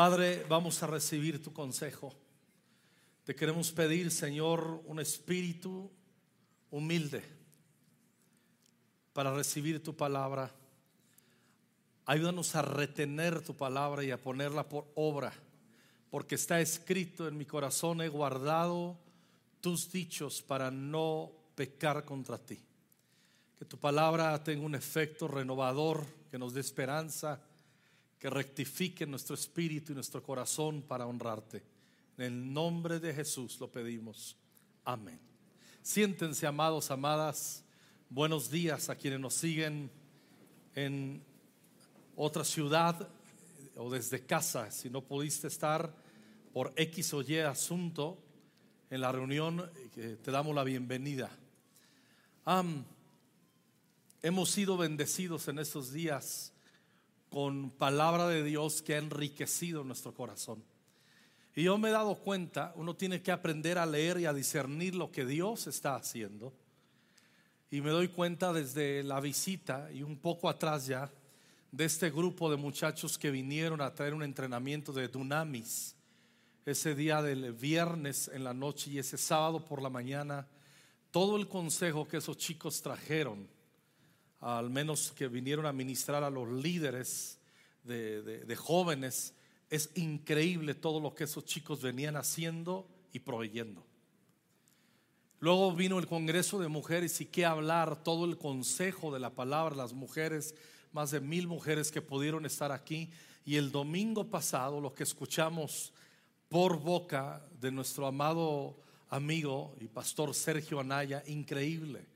Padre, vamos a recibir tu consejo. Te queremos pedir, Señor, un espíritu humilde para recibir tu palabra. Ayúdanos a retener tu palabra y a ponerla por obra, porque está escrito en mi corazón, he guardado tus dichos para no pecar contra ti. Que tu palabra tenga un efecto renovador, que nos dé esperanza, que rectifique nuestro espíritu y nuestro corazón para honrarte. En el nombre de Jesús lo pedimos. Amén. Siéntense, amados, amadas. Buenos días a quienes nos siguen en otra ciudad o desde casa. Si no pudiste estar por X o Y asunto en la reunión, te damos la bienvenida. hemos sido bendecidos en estos días con palabra de Dios que ha enriquecido nuestro corazón. Y yo me he dado cuenta, uno tiene que aprender a leer y a discernir lo que Dios está haciendo. Y me doy cuenta desde la visita y un poco atrás ya de este grupo de muchachos que vinieron a traer un entrenamiento de Dunamis ese día del viernes en la noche y ese sábado por la mañana, todo el consejo que esos chicos trajeron, al menos que vinieron a ministrar a los líderes de, jóvenes, es increíble todo lo que esos chicos venían haciendo y proveyendo. Luego vino el Congreso de Mujeres y qué hablar, todo el consejo de la palabra, las mujeres, más de mil mujeres que pudieron estar aquí. Y el domingo pasado lo que escuchamos por boca de nuestro amado amigo y pastor Sergio Anaya, increíble.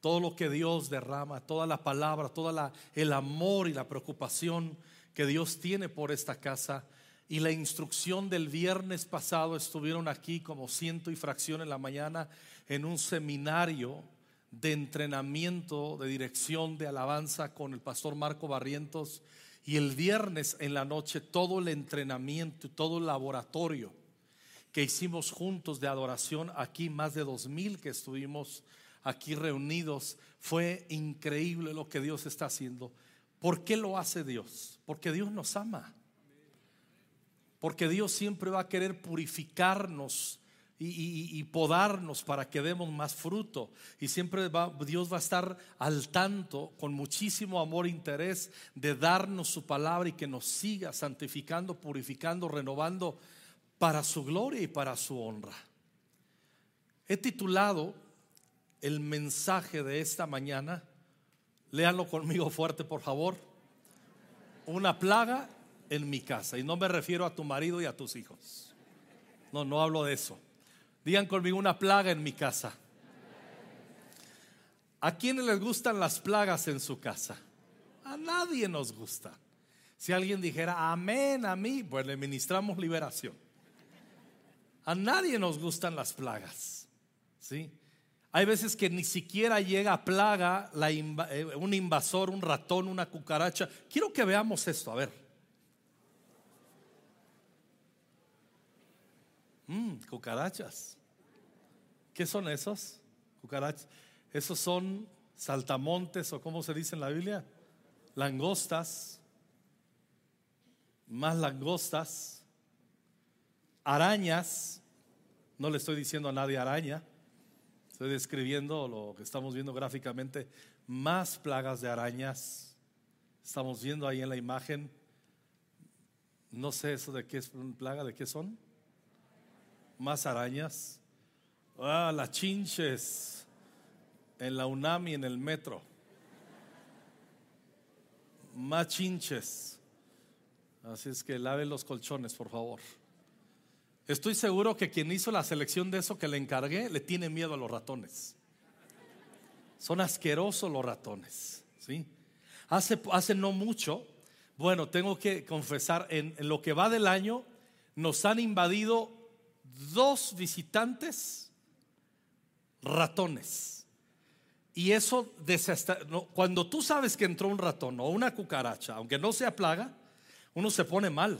Todo lo que Dios derrama, toda la palabra, todo el amor y la preocupación que Dios tiene por esta casa y la instrucción del viernes pasado estuvieron aquí como ciento y fracción en la mañana en un seminario de entrenamiento, de dirección, de alabanza con el pastor Marco Barrientos. Y el viernes en la noche todo el entrenamiento, todo el laboratorio que hicimos juntos de adoración aquí, más de dos mil que estuvimos aquí reunidos, fue increíble lo que Dios está haciendo. ¿Por qué lo hace Dios? Porque Dios nos ama. Porque Dios siempre va a querer purificarnos y, podarnos para que demos más fruto. Y siempre Dios va a estar al tanto, con muchísimo amor e interés, de darnos su palabra y que nos siga santificando, purificando, renovando para su gloria y para su honra. He titulado el mensaje de esta mañana, léanlo conmigo fuerte por favor, una plaga en mi casa. Y no me refiero a tu marido y a tus hijos. No, no hablo de eso. Digan conmigo una plaga en mi casa. ¿A quiénes les gustan las plagas en su casa? A nadie nos gusta. Si alguien dijera amén a mí, pues le ministramos liberación. A nadie nos gustan las plagas. ¿Sí? Hay veces que ni siquiera llega plaga eh, un invasor, un ratón, una cucaracha. Quiero que veamos esto, a ver. Mmm, cucarachas. ¿Qué son esos? Cucarachas. Esos son saltamontes o como se dice en la Biblia, langostas, más langostas, arañas. No le estoy diciendo a nadie araña, estoy describiendo lo que estamos viendo gráficamente, más plagas de arañas. Estamos viendo ahí en la imagen, no sé eso de qué es plaga, de qué son más arañas. Ah, las chinches en la UNAMI en el metro. Más chinches. Así es que lave los colchones, por favor. Estoy seguro que quien hizo la selección de eso que le encargué le tiene miedo a los ratones. Son asquerosos los ratones. ¿sí? Hace, hace no mucho, bueno, tengo que confesar, en lo que va del año nos han invadido dos visitantes ratones. Y eso, cuando tú sabes que entró un ratón o una cucaracha, aunque no sea plaga, uno se pone mal.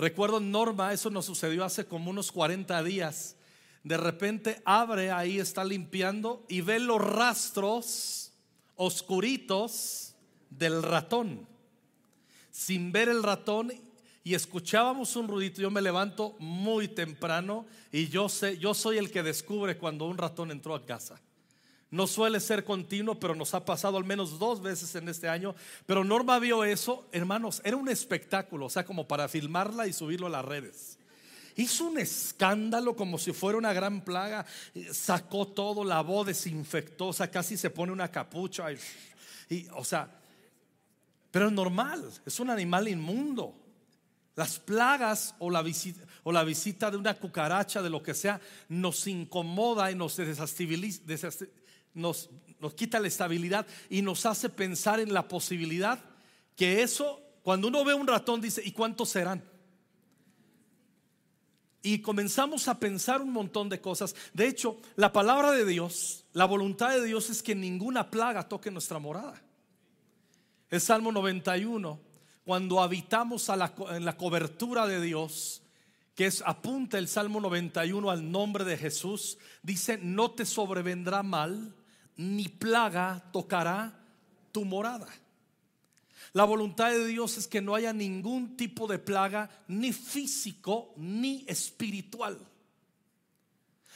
Recuerdo Norma, eso nos sucedió hace como unos 40 días. De repente abre ahí, está limpiando y ve los rastros oscuritos del ratón. Sin ver el ratón y escuchábamos un ruidito. Yo me levanto muy temprano y yo sé, yo soy el que descubre cuando un ratón entró a casa. No suele ser continuo, pero nos ha pasado al menos dos veces en este año. Pero Norma vio eso, hermanos, era un espectáculo, o sea, como para filmarla y subirlo a las redes. Hizo un escándalo como si fuera una gran plaga, sacó todo, lavó, desinfectó, o sea, casi se pone una capucha. Y, o sea, pero es normal, es un animal inmundo. Las plagas o la, visita, o la visita de una cucaracha, de lo que sea, nos incomoda y nos nos, nos quita la estabilidad y nos hace pensar en la posibilidad que eso, cuando uno ve un ratón, dice, ¿y cuántos serán? Y comenzamos a pensar un montón de cosas. De hecho, la palabra de Dios, la voluntad de Dios es que ninguna plaga toque nuestra morada. El Salmo 91, cuando habitamos en la cobertura de Dios, que apunta el Salmo 91 al nombre de Jesús, dice, no te sobrevendrá mal, ni plaga tocará tu morada. La voluntad de Dios es que no haya ningún tipo de plaga, ni físico, ni espiritual.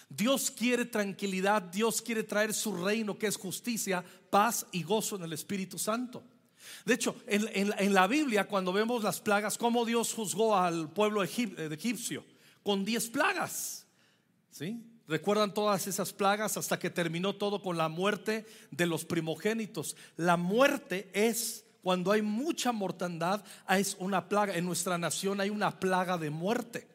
Dios quiere tranquilidad, Dios quiere traer su reino, que es justicia, paz y gozo en el Espíritu Santo. De hecho, en, la Biblia, cuando vemos las plagas, cómo Dios juzgó al pueblo egipcio con diez plagas. ¿Sí? Recuerdan todas esas plagas hasta que terminó todo con la muerte de los primogénitos. La muerte es cuando hay mucha mortandad, es una plaga. En nuestra nación hay una plaga de muerte.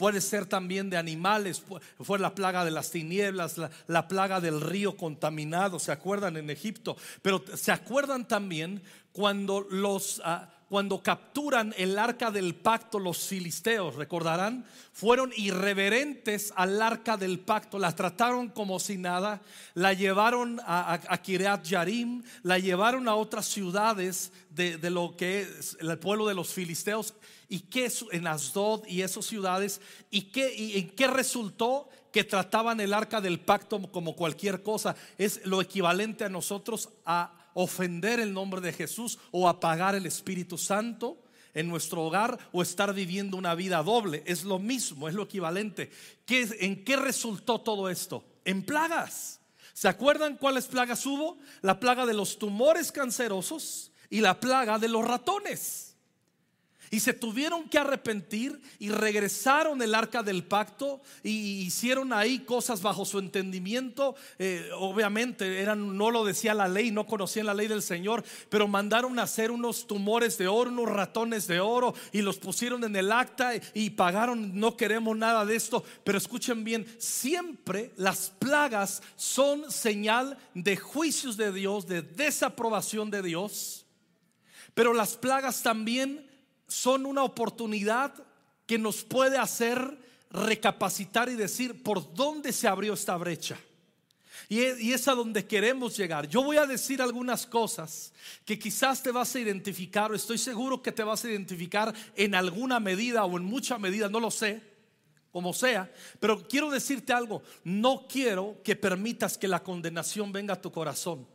Puede ser también de animales, fue la plaga de las tinieblas, la, plaga del río contaminado, ¿se acuerdan en Egipto? Pero se acuerdan también cuando los... Ah, cuando capturan el arca del pacto los filisteos, recordarán, fueron irreverentes al arca del pacto, la trataron como si nada, la llevaron a, a, Yarim, la llevaron a otras ciudades de, lo que es el pueblo de los filisteos y que en Asdod y esas ciudades y, qué, y en qué resultó que trataban el arca del pacto como cualquier cosa, es lo equivalente a nosotros a ofender el nombre de Jesús o apagar el Espíritu Santo en nuestro hogar o estar viviendo una vida doble. Es lo mismo, es lo equivalente. ¿En qué resultó todo esto? En plagas. ¿Se acuerdan cuáles plagas hubo? La plaga de los tumores cancerosos y la plaga de los ratones. Y se tuvieron que arrepentir y regresaron el arca del pacto y hicieron ahí cosas bajo su entendimiento. Eh, obviamente eran, no lo decía la ley, no conocían la ley del Señor, pero mandaron a hacer unos tumores de oro, unos ratones de oro y los pusieron en el acta y pagaron, no queremos nada de esto. Pero escuchen bien, siempre las plagas son señal de juicios de Dios, de desaprobación de Dios. Pero las plagas también son una oportunidad que nos puede hacer recapacitar y decir por dónde se abrió esta brecha. Y es a donde queremos llegar. Yo voy a decir algunas cosas que quizás te vas a identificar, o estoy seguro que te vas a identificar en alguna medida o en mucha medida, no lo sé, como sea. Pero quiero decirte algo, no quiero que permitas que la condenación venga a tu corazón.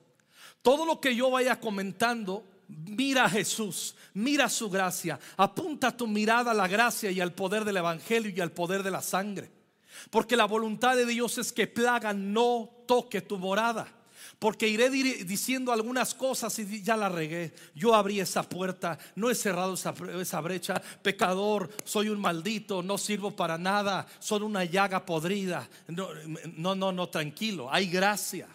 Todo lo que yo vaya comentando Mira a Jesús, mira su gracia, apunta tu mirada a la gracia y al poder del Evangelio y al poder de la sangre. Porque la voluntad de Dios es que plaga no toque tu morada. Porque iré diciendo algunas cosas y ya la regué. Yo abrí esa puerta, no he cerrado esa, brecha. Pecador, soy un maldito, no sirvo para nada, soy una llaga podrida. No, no, no, no tranquilo, hay gracia.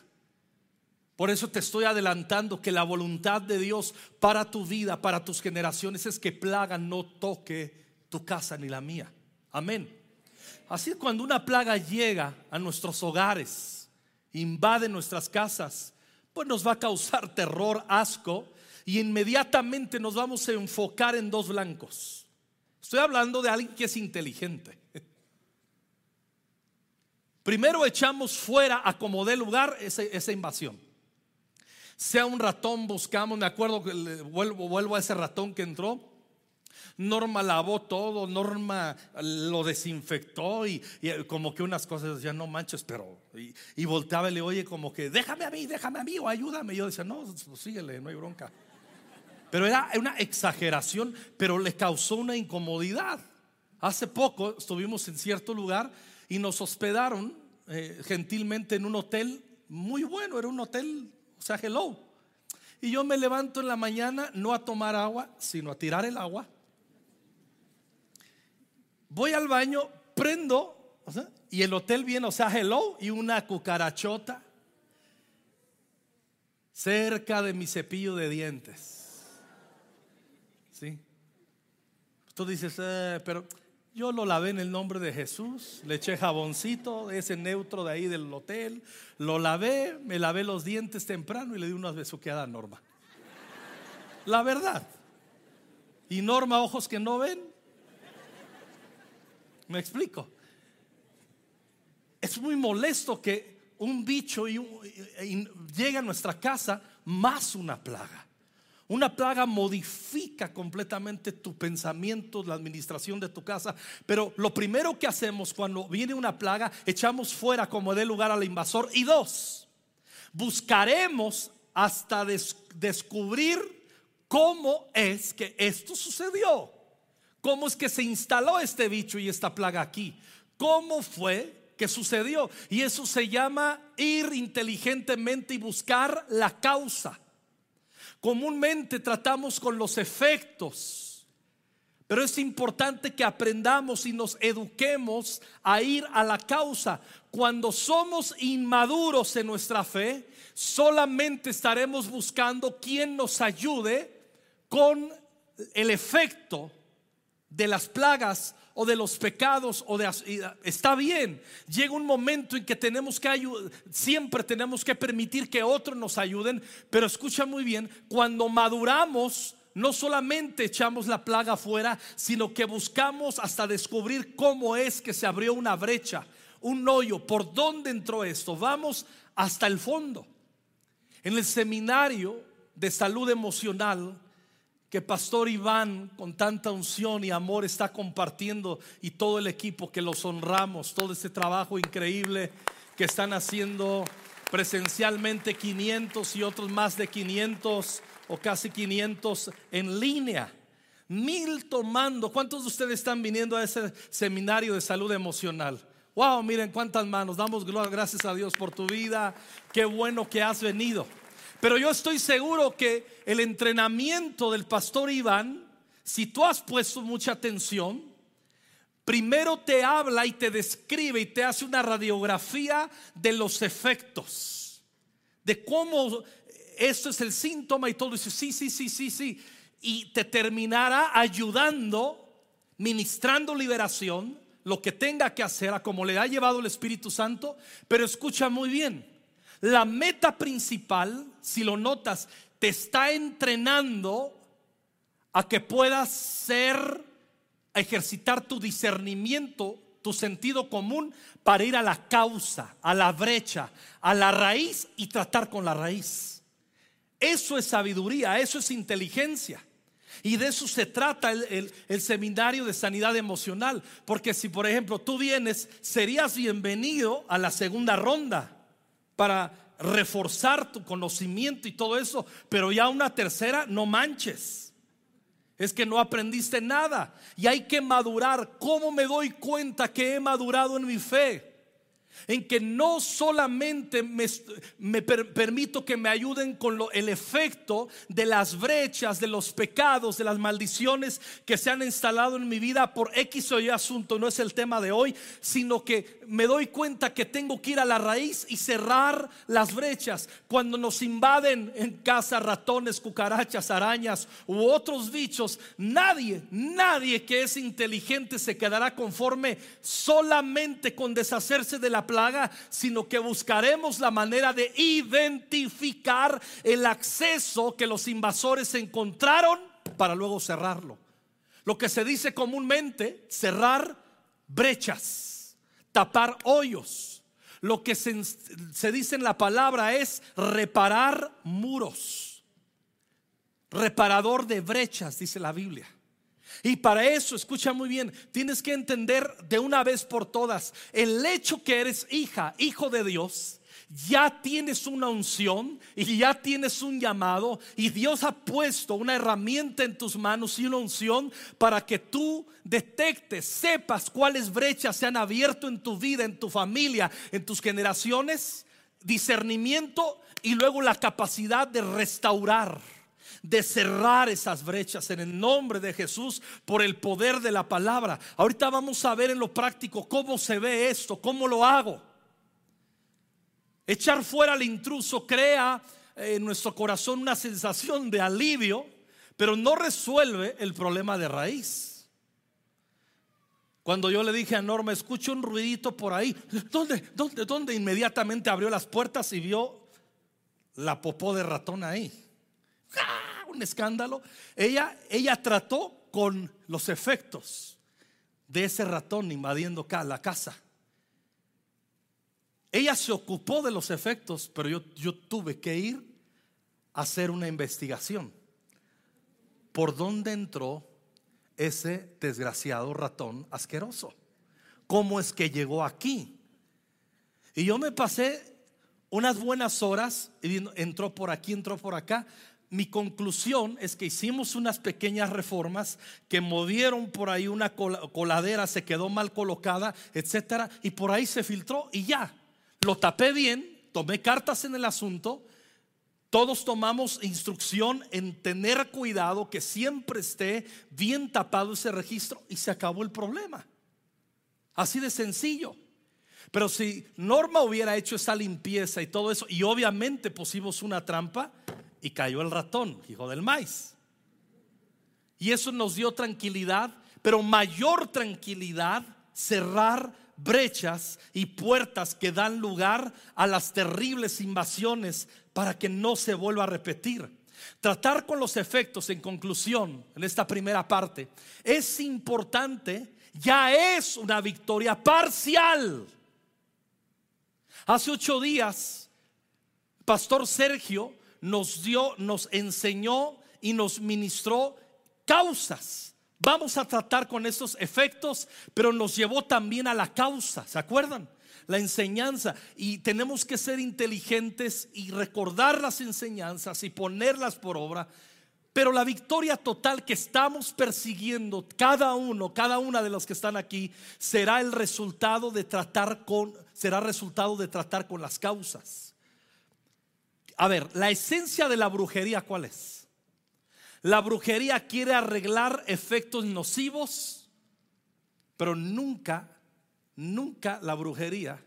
Por eso te estoy adelantando que la voluntad de Dios para tu vida, para tus generaciones, es que plaga no toque tu casa ni la mía. Amén. Así cuando una plaga llega a nuestros hogares, invade nuestras casas, pues nos va a causar terror, asco, y inmediatamente nos vamos a enfocar en dos blancos. Estoy hablando de alguien que es inteligente. Primero echamos fuera a como dé lugar esa invasión sea un ratón, buscamos, me acuerdo vuelvo, vuelvo a ese ratón que entró. Norma lavó todo, Norma lo desinfectó y, como que unas cosas decía, no manches, pero. Y, volteaba y le oye, como que, déjame a mí, déjame a mí o ayúdame. Y yo decía, no, síguele, no hay bronca. Pero era una exageración, pero le causó una incomodidad. Hace poco estuvimos en cierto lugar y nos hospedaron eh, gentilmente en un hotel muy bueno, era un hotel, o sea, hello. Y yo me levanto en la mañana no a tomar agua, sino a tirar el agua. Voy al baño, prendo, y el hotel viene, o sea, hello, y una cucarachota cerca de mi cepillo de dientes. ¿Sí? Tú dices, eh, pero yo lo lavé en el nombre de Jesús, le eché jaboncito, ese neutro de ahí del hotel, lo lavé, me lavé los dientes temprano y le di unas besuqueadas a Norma. La verdad. Y Norma, ojos que no ven. Me explico. Es muy molesto que un bicho y, llegue a nuestra casa más una plaga. Una plaga modifica completamente tu pensamiento, la administración de tu casa. Pero lo primero que hacemos cuando viene una plaga, echamos fuera como dé lugar al invasor. Y dos, buscaremos hasta descubrir cómo es que esto sucedió. ¿Cómo es que se instaló este bicho y esta plaga aquí? ¿Cómo fue que sucedió? Y eso se llama ir inteligentemente y buscar la causa. Comúnmente tratamos con los efectos, pero es importante que aprendamos y nos eduquemos a ir a la causa. Cuando somos inmaduros en nuestra fe, solamente estaremos buscando quien nos ayude con el efecto de las plagas o de los pecados o de está bien. Llega un momento en que tenemos que ayudar, siempre tenemos que permitir que otros nos ayuden, pero escucha muy bien, cuando maduramos no solamente echamos la plaga afuera, sino que buscamos hasta descubrir cómo es que se abrió una brecha, un hoyo, por dónde entró esto. Vamos hasta el fondo. En el seminario de salud emocional que Pastor Iván con tanta unción y amor está compartiendo y todo el equipo que los honramos, todo este trabajo increíble que están haciendo presencialmente 500 y otros más de 500 o casi 500 en línea. Mil tomando. ¿Cuántos de ustedes están viniendo a ese seminario de salud emocional? Wow, miren cuántas manos. Damos gracias a Dios por tu vida. Qué bueno que has venido. Pero yo estoy seguro que el entrenamiento del pastor Iván, si tú has puesto mucha atención, primero te habla y te describe y te hace una radiografía de los efectos, de cómo esto es el síntoma y todo. dice, sí, sí, sí, sí, sí. Y te terminará ayudando, ministrando liberación, lo que tenga que hacer, a como le ha llevado el Espíritu Santo. Pero escucha muy bien, la meta principal, si lo notas, te está entrenando a que puedas ser, ejercitar tu discernimiento, tu sentido común para ir a la causa, a la brecha, a la raíz y tratar con la raíz. Eso es sabiduría, eso es inteligencia. Y de eso se trata el, el, seminario de sanidad emocional. Porque si, por ejemplo, tú vienes, serías bienvenido a la segunda ronda para reforzar tu conocimiento y todo eso, pero ya una tercera, no manches. Es que no aprendiste nada y hay que madurar. ¿Cómo me doy cuenta que he madurado en mi fe? En que no solamente me, permito que me ayuden con el efecto de las brechas, de los pecados, de las maldiciones que se han instalado en mi vida por X o Y asunto, no es el tema de hoy, sino que me doy cuenta que tengo que ir a la raíz y cerrar las brechas. Cuando nos invaden en casa ratones, cucarachas, arañas u otros bichos, nadie, nadie que es inteligente se quedará conforme solamente con deshacerse de la plaga, sino que buscaremos la manera de identificar el acceso que los invasores encontraron para luego cerrarlo. Lo que se dice comúnmente, cerrar brechas, tapar hoyos. Lo que se, se dice en la palabra es reparar muros. Reparador de brechas, dice la Biblia. Y para eso, escucha muy bien, tienes que entender de una vez por todas el hecho que eres hija, hijo de Dios, ya tienes una unción y ya tienes un llamado y Dios ha puesto una herramienta en tus manos y una unción para que tú detectes, sepas cuáles brechas se han abierto en tu vida, en tu familia, en tus generaciones, discernimiento y luego la capacidad de restaurar de cerrar esas brechas en el nombre de Jesús por el poder de la palabra. Ahorita vamos a ver en lo práctico cómo se ve esto, cómo lo hago. Echar fuera al intruso crea en nuestro corazón una sensación de alivio, pero no resuelve el problema de raíz. Cuando yo le dije a Norma, escucho un ruidito por ahí, ¿dónde? ¿Dónde? ¿Dónde? Inmediatamente abrió las puertas y vio la popó de ratón ahí. Un escándalo. Ella, ella trató con los efectos de ese ratón invadiendo la casa. Ella se ocupó de los efectos, pero yo, yo tuve que ir a hacer una investigación. ¿Por dónde entró ese desgraciado ratón asqueroso? ¿Cómo es que llegó aquí? Y yo me pasé unas buenas horas y entró por aquí, entró por acá. Mi conclusión es que hicimos unas pequeñas reformas que movieron por ahí una coladera, se quedó mal colocada, etcétera, y por ahí se filtró y ya. Lo tapé bien, tomé cartas en el asunto. Todos tomamos instrucción en tener cuidado que siempre esté bien tapado ese registro y se acabó el problema. Así de sencillo. Pero si Norma hubiera hecho esa limpieza y todo eso, y obviamente pusimos una trampa y cayó el ratón, hijo del maíz. Y eso nos dio tranquilidad, pero mayor tranquilidad cerrar brechas y puertas que dan lugar a las terribles invasiones para que no se vuelva a repetir. Tratar con los efectos en conclusión en esta primera parte es importante, ya es una victoria parcial. Hace ocho días, Pastor Sergio nos dio, nos enseñó y nos ministró causas Vamos a tratar con esos efectos, pero nos llevó también a la causa, ¿se acuerdan? La enseñanza. Y tenemos que ser inteligentes y recordar las enseñanzas y ponerlas por obra. Pero la victoria total que estamos persiguiendo, cada uno, cada una de los que están aquí, será el resultado de tratar con, será resultado de tratar con las causas. A ver, la esencia de la brujería, ¿cuál es? La brujería quiere arreglar efectos nocivos, pero nunca, nunca la brujería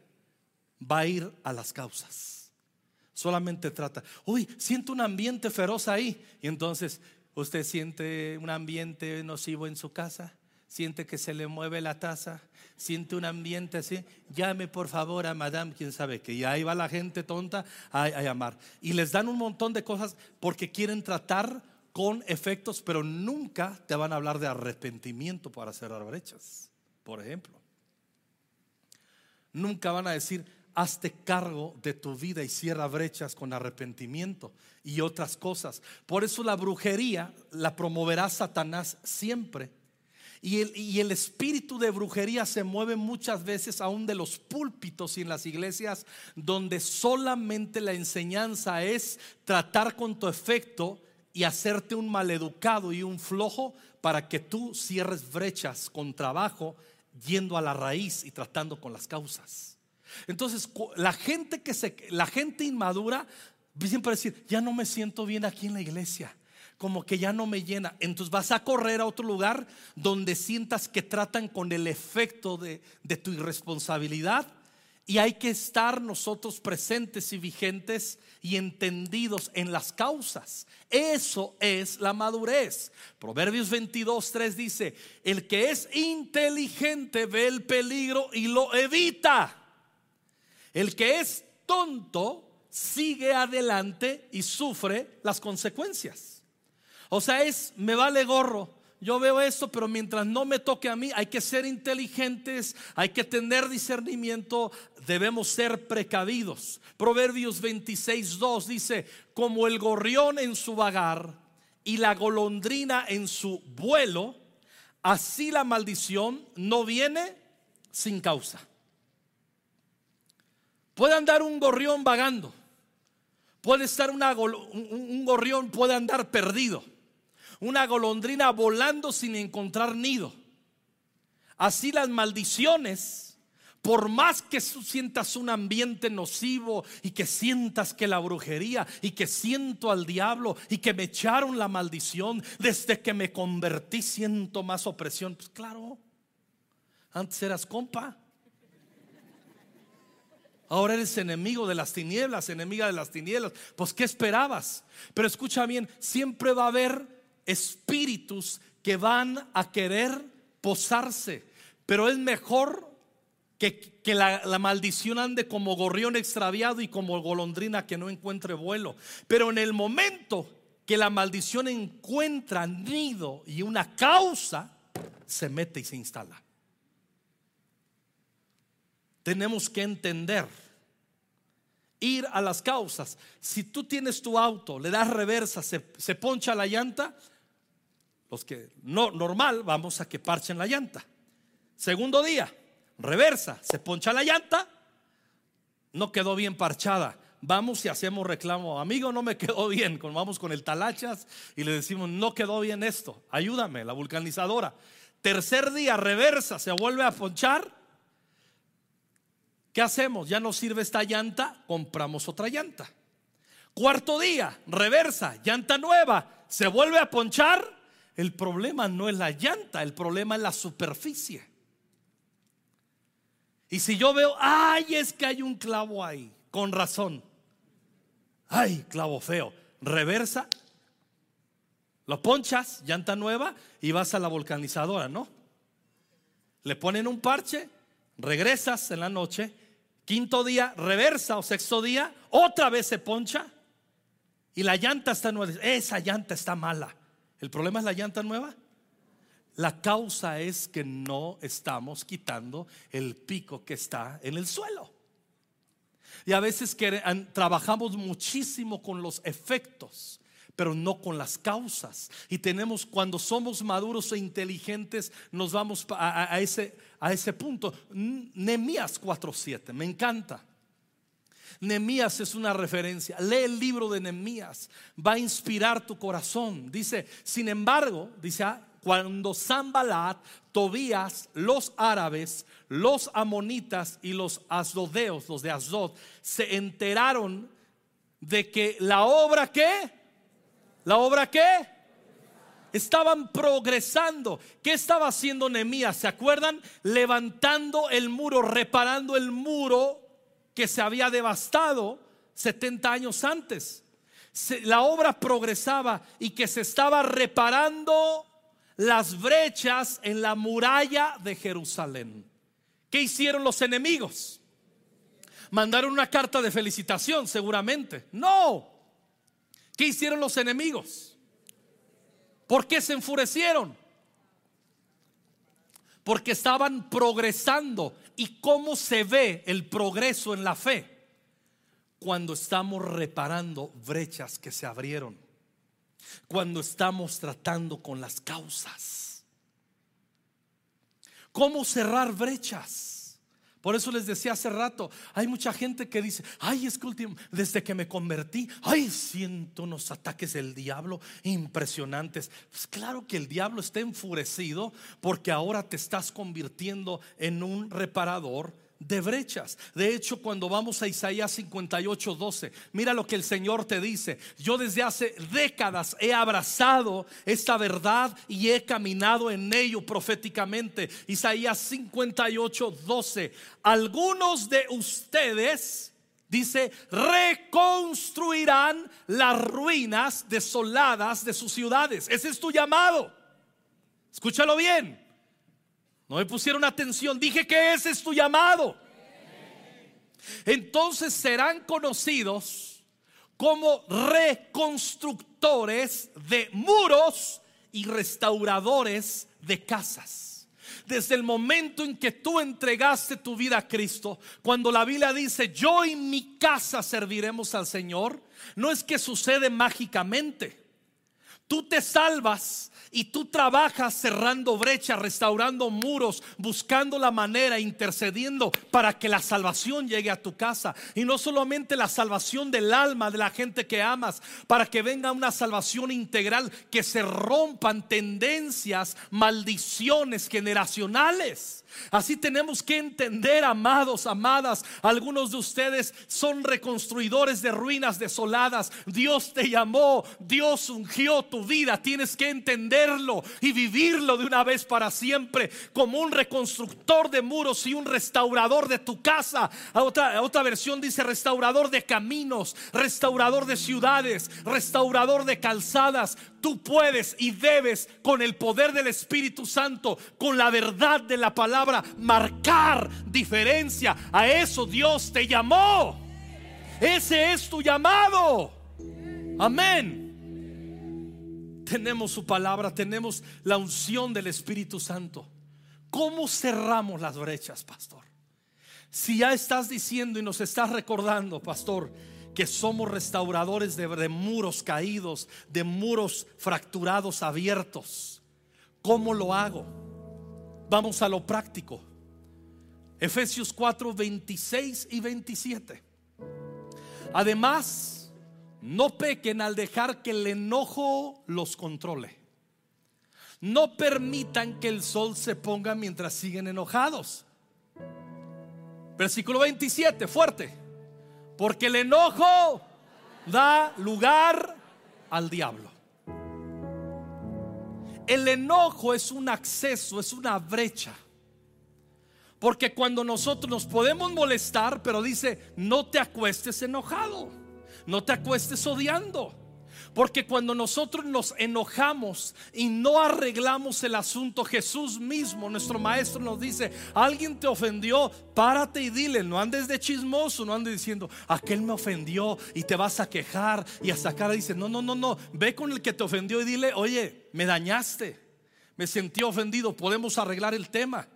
va a ir a las causas. Solamente trata, uy, siento un ambiente feroz ahí. Y entonces, ¿usted siente un ambiente nocivo en su casa? ¿Siente que se le mueve la taza? ¿Siente un ambiente así? Llame por favor a Madame, quién sabe que. Y ahí va la gente tonta a, a llamar. Y les dan un montón de cosas porque quieren tratar con efectos, pero nunca te van a hablar de arrepentimiento para cerrar brechas, por ejemplo. Nunca van a decir, hazte cargo de tu vida y cierra brechas con arrepentimiento y otras cosas. Por eso la brujería la promoverá Satanás siempre. Y el, espíritu de brujería se mueve muchas veces aún de los púlpitos y en las iglesias donde solamente la enseñanza es tratar con tu efecto y hacerte un maleducado y un flojo para que tú cierres brechas con trabajo yendo a la raíz y tratando con las causas. Entonces, la gente que se la gente inmadura siempre decir, "Ya no me siento bien aquí en la iglesia." Como que ya no me llena. Entonces vas a correr a otro lugar donde sientas que tratan con el efecto de, de tu irresponsabilidad y hay que estar nosotros presentes y vigentes y entendidos en las causas. Eso es la madurez. Proverbios 22, 3 dice, el que es inteligente ve el peligro y lo evita. El que es tonto sigue adelante y sufre las consecuencias. O sea, es, me vale gorro yo veo esto, pero mientras no me toque a mí, hay que ser inteligentes, hay que tener discernimiento, debemos ser precavidos. Proverbios 26, 2 dice, como el gorrión en su vagar y la golondrina en su vuelo, así la maldición no viene sin causa. Puede andar un gorrión vagando. Puede estar un gorrión, puede andar perdido. Una golondrina volando sin encontrar nido. Así las maldiciones por más que sientas un ambiente nocivo y que sientas que la brujería y que siento al diablo y que me echaron la maldición desde que me convertí siento más opresión. Pues claro, antes eras compa. Ahora eres enemigo de las tinieblas, enemiga de las tinieblas. Pues ¿qué esperabas? Pero escucha bien, siempre va a haber espíritus que van a querer posarse. Pero es mejor que, la, maldición ande como gorrión extraviado y como golondrina que no encuentre vuelo. Pero en el momento que la maldición encuentra nido y una causa, se mete y se instala. Tenemos que entender, ir a las causas. Si tú tienes tu auto, le das reversa, se, se poncha la llanta, los que no normal, vamos a que parchen la llanta. Segundo día, reversa, se poncha la llanta, no quedó bien parchada. Vamos y hacemos reclamo, amigo, no me quedó bien. Vamos con el talachas y le decimos, no quedó bien esto, ayúdame, la vulcanizadora. Tercer día, reversa, se vuelve a ponchar. ¿Qué hacemos? Ya no sirve esta llanta, compramos otra llanta. Cuarto día, reversa, llanta nueva, se vuelve a ponchar. El problema no es la llanta, el problema es la superficie. Y si yo veo, ay, es que hay un clavo ahí, con razón. Ay, clavo feo. Reversa, lo ponchas, llanta nueva, y vas a la volcanizadora, ¿no? Le ponen un parche, regresas en la noche, quinto día, reversa o sexto día, otra vez se poncha, y la llanta está nueva. Esa llanta está mala. ¿El problema es la llanta nueva? La causa es que no estamos quitando el pico que está en el suelo. Y a veces trabajamos muchísimo con los efectos, pero no con las causas. Y tenemos, cuando somos maduros e inteligentes, nos vamos a, ese, a ese punto. Nemías 4.7, me encanta. Nemías es una referencia. Lee el libro de Nemías, va a inspirar tu corazón. Dice, sin embargo, dice, ah, cuando Zambalat, Tobías, los árabes, los amonitas y los asdodeos, los de Asdod, se enteraron de que la obra que, la obra que, estaban progresando. ¿Qué estaba haciendo Nehemías? ¿Se acuerdan? Levantando el muro, reparando el muro que se había devastado 70 años antes. la obra progresaba y que se estaba reparando las brechas en la muralla de Jerusalén. ¿Qué hicieron los enemigos? Mandaron una carta de felicitación, seguramente. No. ¿Qué hicieron los enemigos? ¿Por qué se enfurecieron? Porque estaban progresando. ¿Y cómo se ve el progreso en la fe? Cuando estamos reparando brechas que se abrieron cuando estamos tratando con las causas. ¿Cómo cerrar brechas? Por eso les decía hace rato, hay mucha gente que dice, ay, es que último, desde que me convertí, ay, siento unos ataques del diablo impresionantes. Pues claro que el diablo está enfurecido porque ahora te estás convirtiendo en un reparador de brechas. De hecho, cuando vamos a Isaías 58, 12, mira lo que el Señor te dice. Yo desde hace décadas he abrazado esta verdad y he caminado en ello proféticamente. Isaías 58, 12. Algunos de ustedes... Dice, reconstruirán las ruinas desoladas de sus ciudades. Ese es tu llamado. Escúchalo bien. No me pusieron atención. Dije que ese es tu llamado. Entonces serán conocidos como reconstructores de muros y restauradores de casas. Desde el momento en que tú entregaste tu vida a Cristo, cuando la Biblia dice, yo y mi casa serviremos al Señor, no es que sucede mágicamente. Tú te salvas y tú trabajas cerrando brechas, restaurando muros, buscando la manera, intercediendo para que la salvación llegue a tu casa. Y no solamente la salvación del alma de la gente que amas, para que venga una salvación integral, que se rompan tendencias, maldiciones generacionales. Así tenemos que entender, amados, amadas, algunos de ustedes son reconstruidores de ruinas desoladas. Dios te llamó, Dios ungió tu vida. Tienes que entenderlo y vivirlo de una vez para siempre como un reconstructor de muros y un restaurador de tu casa. Otra, otra versión dice restaurador de caminos, restaurador de ciudades, restaurador de calzadas. Tú puedes y debes con el poder del Espíritu Santo, con la verdad de la palabra, marcar diferencia. A eso Dios te llamó. Ese es tu llamado. Amén. Tenemos su palabra, tenemos la unción del Espíritu Santo. ¿Cómo cerramos las brechas, pastor? Si ya estás diciendo y nos estás recordando, pastor, que somos restauradores de, muros caídos, de muros fracturados abiertos. ¿Cómo lo hago? Vamos a lo práctico. Efesios 4, 26 y 27. Además, no pequen al dejar que el enojo los controle. No permitan que el sol se ponga mientras siguen enojados. Versículo 27, fuerte. Porque el enojo da lugar al diablo. El enojo es un acceso, es una brecha. Porque cuando nosotros nos podemos molestar, pero dice, no te acuestes enojado, no te acuestes odiando. Porque cuando nosotros nos enojamos y no arreglamos el asunto, Jesús mismo, nuestro maestro, nos dice, alguien te ofendió, párate y dile, no andes de chismoso, no andes diciendo, aquel me ofendió y te vas a quejar y a sacar, dice, no, no, no, no, ve con el que te ofendió y dile, oye, me dañaste, me sentí ofendido, podemos arreglar el tema.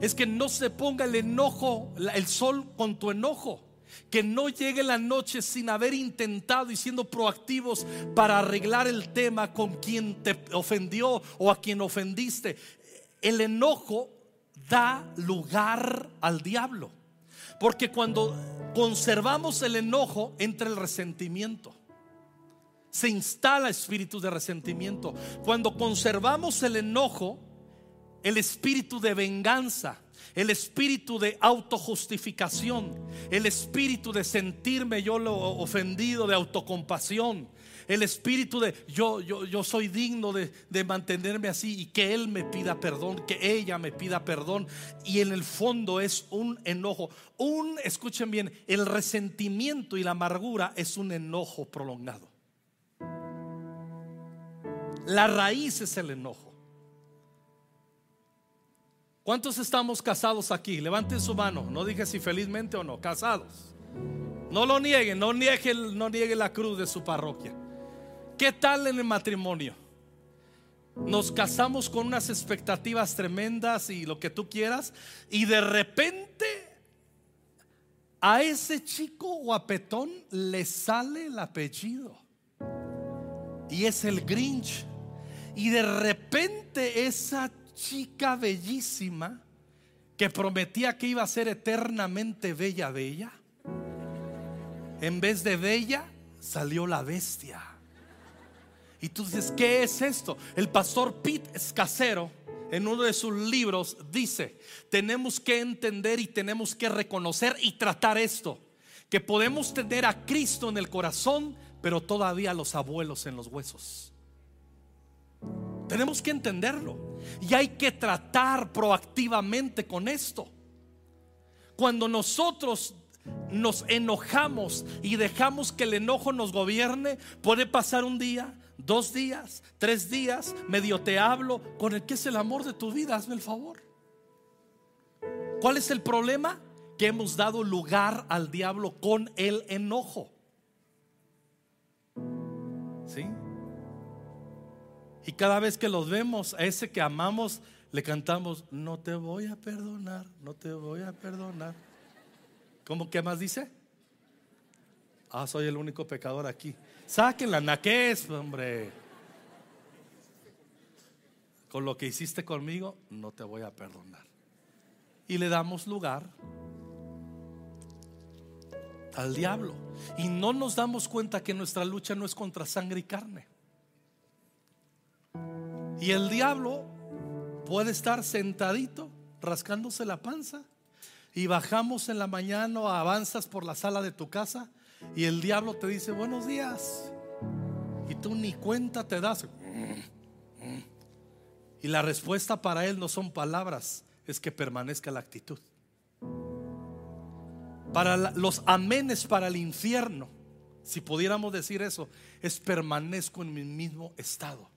Es que no se ponga el enojo, el sol con tu enojo. Que no llegue la noche sin haber intentado y siendo proactivos para arreglar el tema con quien te ofendió o a quien ofendiste. El enojo da lugar al diablo. Porque cuando conservamos el enojo, entra el resentimiento. Se instala espíritu de resentimiento. Cuando conservamos el enojo, el espíritu de venganza el espíritu de autojustificación, el espíritu de sentirme yo lo ofendido, de autocompasión, el espíritu de yo, yo, yo soy digno de, de, mantenerme así y que él me pida perdón, que ella me pida perdón. Y en el fondo es un enojo, un, escuchen bien, el resentimiento y la amargura es un enojo prolongado. La raíz es el enojo. ¿Cuántos estamos casados aquí? Levanten su mano. No dije si felizmente o no. Casados. No lo nieguen. No niegue, no niegue la cruz de su parroquia. ¿Qué tal en el matrimonio? Nos casamos con unas expectativas tremendas y lo que tú quieras. Y de repente a ese chico guapetón le sale el apellido. Y es el Grinch. Y de repente esa chica bellísima que prometía que iba a ser eternamente bella, bella. En vez de bella, salió la bestia. Y tú dices, ¿qué es esto? El pastor Pete Escasero, en uno de sus libros, dice, tenemos que entender y tenemos que reconocer y tratar esto, que podemos tener a Cristo en el corazón, pero todavía los abuelos en los huesos. Tenemos que entenderlo. Y hay que tratar proactivamente con esto. Cuando nosotros nos enojamos y dejamos que el enojo nos gobierne, puede pasar un día, dos días, tres días, medio te hablo con el que es el amor de tu vida, hazme el favor. ¿Cuál es el problema? Que hemos dado lugar al diablo con el enojo. ¿Sí? Y cada vez que los vemos, a ese que amamos, le cantamos, no te voy a perdonar, no te voy a perdonar. ¿Cómo que más dice? Ah, soy el único pecador aquí. Saquen la naquez, hombre. Con lo que hiciste conmigo, no te voy a perdonar. Y le damos lugar al diablo. Y no nos damos cuenta que nuestra lucha no es contra sangre y carne. Y el diablo puede estar sentadito, rascándose la panza. Y bajamos en la mañana o avanzas por la sala de tu casa y el diablo te dice buenos días. Y tú ni cuenta te das. Y la respuesta para él no son palabras, es que permanezca la actitud. Para los amenes para el infierno, si pudiéramos decir eso, es permanezco en mi mismo estado.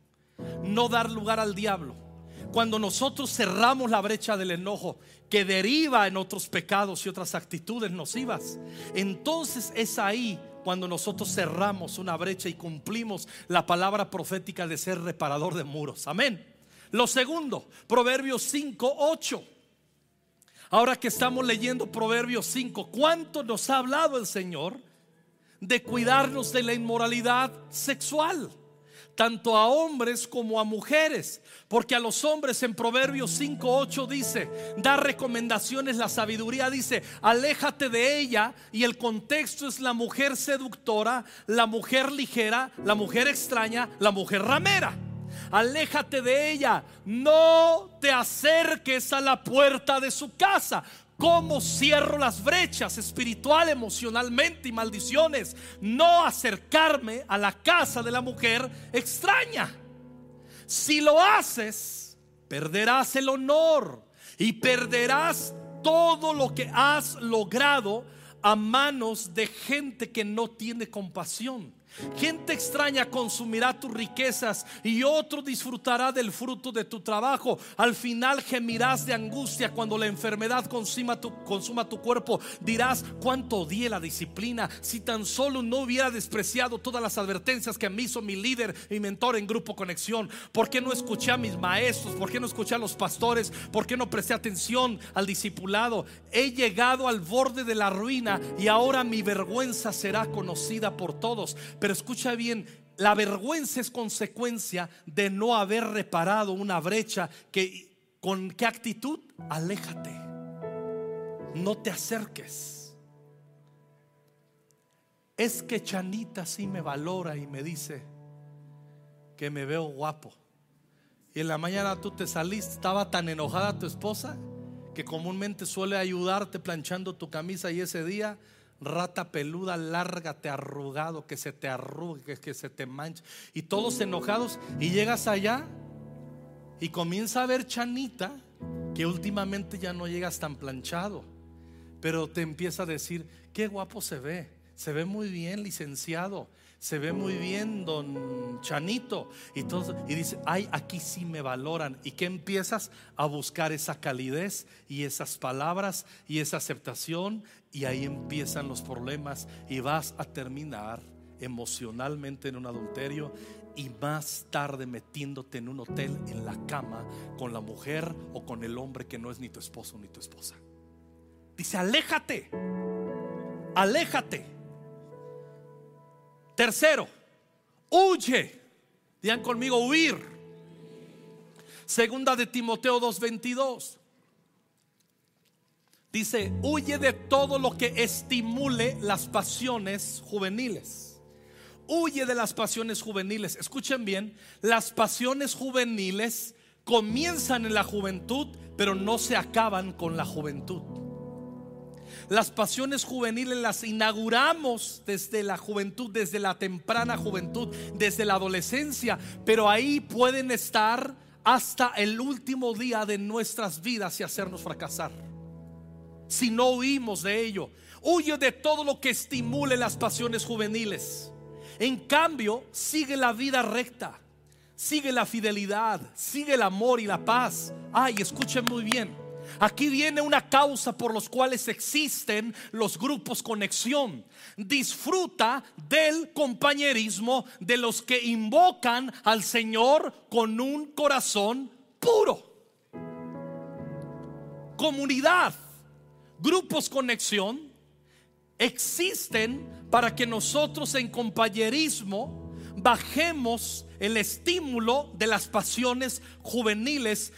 No dar lugar al diablo. Cuando nosotros cerramos la brecha del enojo que deriva en otros pecados y otras actitudes nocivas, entonces es ahí cuando nosotros cerramos una brecha y cumplimos la palabra profética de ser reparador de muros. Amén. Lo segundo, Proverbios 5, 8. Ahora que estamos leyendo Proverbios 5, ¿cuánto nos ha hablado el Señor de cuidarnos de la inmoralidad sexual? Tanto a hombres como a mujeres, porque a los hombres en Proverbios 5:8 dice, da recomendaciones, la sabiduría dice, aléjate de ella y el contexto es la mujer seductora, la mujer ligera, la mujer extraña, la mujer ramera. Aléjate de ella, no te acerques a la puerta de su casa, cómo cierro las brechas espiritual, emocionalmente y maldiciones. No acercarme a la casa de la mujer extraña. Si lo haces, perderás el honor y perderás todo lo que has logrado a manos de gente que no tiene compasión. Gente extraña consumirá tus riquezas y otro disfrutará del fruto de tu trabajo. Al final gemirás de angustia cuando la enfermedad consuma tu, consuma tu cuerpo. Dirás cuánto odié la disciplina si tan solo no hubiera despreciado todas las advertencias que me hizo mi líder y mentor en Grupo Conexión. ¿Por qué no escuché a mis maestros? ¿Por qué no escuché a los pastores? ¿Por qué no presté atención al discipulado? He llegado al borde de la ruina y ahora mi vergüenza será conocida por todos. Pero escucha bien, la vergüenza es consecuencia de no haber reparado una brecha que con qué actitud? Aléjate. No te acerques. Es que Chanita sí me valora y me dice que me veo guapo. Y en la mañana tú te saliste, estaba tan enojada tu esposa que comúnmente suele ayudarte planchando tu camisa y ese día rata peluda, lárgate, arrugado, que se te arrugue, que se te manche. Y todos enojados. Y llegas allá y comienza a ver Chanita, que últimamente ya no llegas tan planchado. Pero te empieza a decir, qué guapo se ve. Se ve muy bien, licenciado se ve muy bien, don Chanito. Y, dice, ay, aquí sí me valoran. ¿Y que empiezas a buscar esa calidez y esas palabras y esa aceptación? Y ahí empiezan los problemas y vas a terminar emocionalmente en un adulterio y más tarde metiéndote en un hotel en la cama con la mujer o con el hombre que no es ni tu esposo ni tu esposa. Dice, aléjate, aléjate. Tercero, huye. Digan conmigo, huir. Segunda de Timoteo 2:22. Dice, huye de todo lo que estimule las pasiones juveniles. Huye de las pasiones juveniles. Escuchen bien, las pasiones juveniles comienzan en la juventud, pero no se acaban con la juventud. Las pasiones juveniles las inauguramos desde la juventud, desde la temprana juventud, desde la adolescencia, pero ahí pueden estar hasta el último día de nuestras vidas y hacernos fracasar. Si no huimos de ello, huye de todo lo que estimule las pasiones juveniles. En cambio, sigue la vida recta, sigue la fidelidad, sigue el amor y la paz. Ay, escuchen muy bien. Aquí viene una causa por los cuales existen los grupos conexión. Disfruta del compañerismo de los que invocan al Señor con un corazón puro. Comunidad, grupos conexión existen para que nosotros en compañerismo bajemos el estímulo de las pasiones juveniles,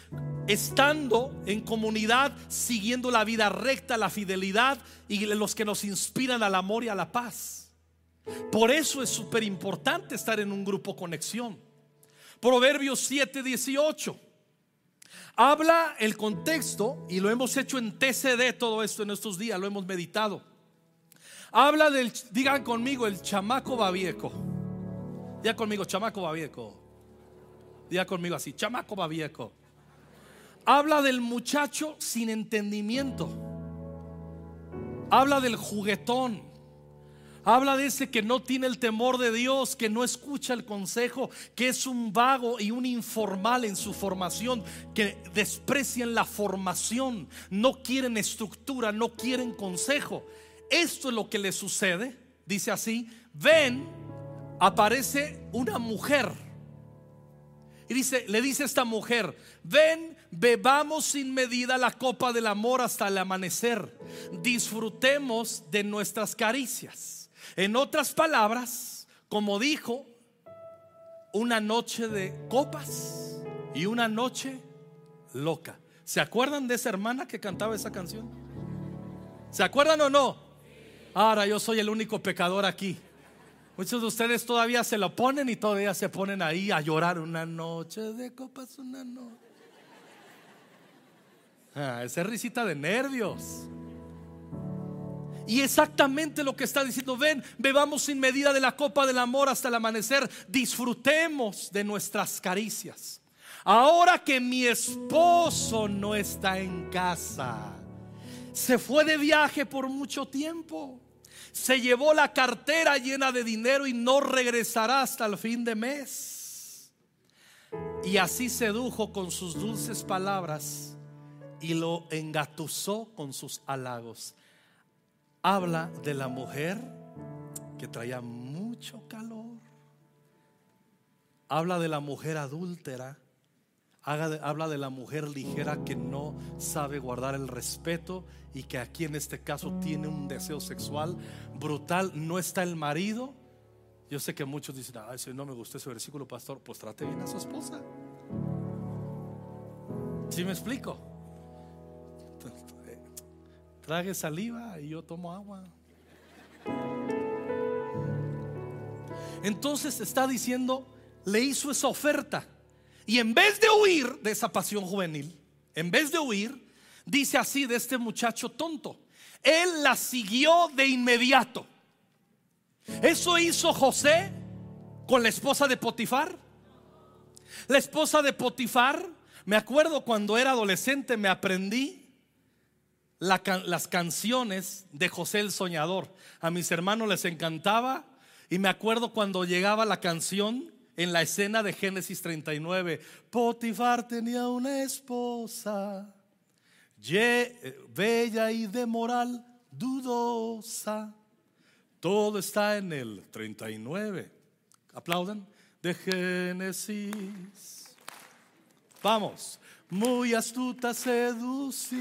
estando en comunidad, siguiendo la vida recta, la fidelidad y los que nos inspiran al amor y a la paz. Por eso es súper importante estar en un grupo conexión. Proverbios 7, 18. Habla el contexto y lo hemos hecho en TCD todo esto en estos días, lo hemos meditado. Habla del, digan conmigo, el chamaco babieco. Diga conmigo, chamaco babieco. Diga conmigo así, chamaco babieco. Habla del muchacho sin entendimiento. Habla del juguetón. Habla de ese que no tiene el temor de Dios, que no escucha el consejo, que es un vago y un informal en su formación, que desprecian la formación, no quieren estructura, no quieren consejo. Esto es lo que le sucede. Dice así, ven, aparece una mujer. Y dice, le dice esta mujer, ven, bebamos sin medida la copa del amor hasta el amanecer. Disfrutemos de nuestras caricias. En otras palabras, como dijo, una noche de copas y una noche loca. ¿Se acuerdan de esa hermana que cantaba esa canción? ¿Se acuerdan o no? Ahora yo soy el único pecador aquí. Muchos de ustedes todavía se lo ponen y todavía se ponen ahí a llorar una noche de copas, una noche. Ah, esa risita de nervios. Y exactamente lo que está diciendo, ven, bebamos sin medida de la copa del amor hasta el amanecer, disfrutemos de nuestras caricias. Ahora que mi esposo no está en casa, se fue de viaje por mucho tiempo, se llevó la cartera llena de dinero y no regresará hasta el fin de mes. Y así sedujo con sus dulces palabras y lo engatusó con sus halagos habla de la mujer que traía mucho calor. Habla de la mujer adúltera. Habla de la mujer ligera que no sabe guardar el respeto y que aquí en este caso tiene un deseo sexual brutal. No está el marido. Yo sé que muchos dicen, ay, si no me gustó ese versículo, pastor, pues trate bien a su esposa. ¿Sí me explico? trague saliva y yo tomo agua. Entonces está diciendo, le hizo esa oferta. Y en vez de huir de esa pasión juvenil, en vez de huir, dice así de este muchacho tonto, él la siguió de inmediato. Eso hizo José con la esposa de Potifar. La esposa de Potifar, me acuerdo cuando era adolescente, me aprendí las canciones de José el Soñador. A mis hermanos les encantaba y me acuerdo cuando llegaba la canción en la escena de Génesis 39. Potifar tenía una esposa eh, bella y de moral dudosa. Todo está en el 39. Aplaudan. De Génesis. Vamos muy astuta seducía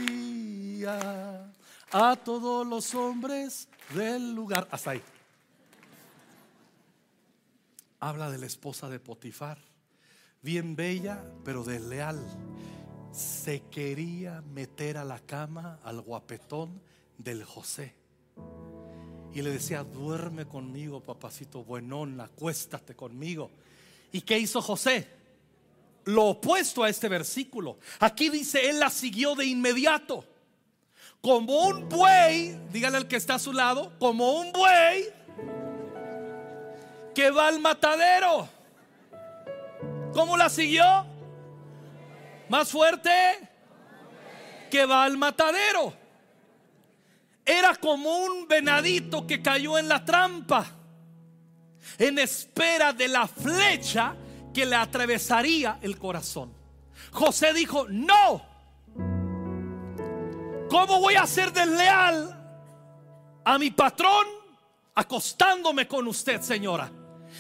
a todos los hombres del lugar. Hasta ahí. Habla de la esposa de Potifar, bien bella, pero desleal. Se quería meter a la cama al guapetón del José. Y le decía, duerme conmigo, papacito buenón, acuéstate conmigo. ¿Y qué hizo José? lo opuesto a este versículo. Aquí dice, él la siguió de inmediato. Como un buey, dígale al que está a su lado, como un buey que va al matadero. ¿Cómo la siguió? Más fuerte, que va al matadero. Era como un venadito que cayó en la trampa, en espera de la flecha que le atravesaría el corazón. José dijo, no, ¿cómo voy a ser desleal a mi patrón acostándome con usted, señora?